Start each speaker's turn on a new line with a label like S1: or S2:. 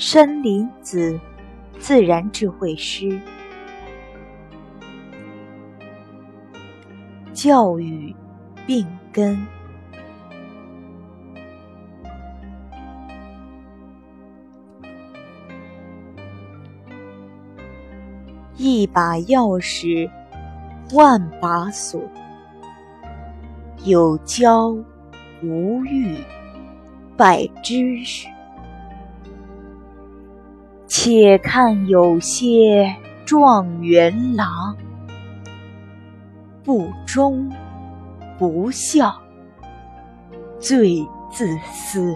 S1: 山林子，自然智慧诗。教育病根，一把钥匙，万把锁。有教无育，百知识。且看有些状元郎，不忠不孝，最自私。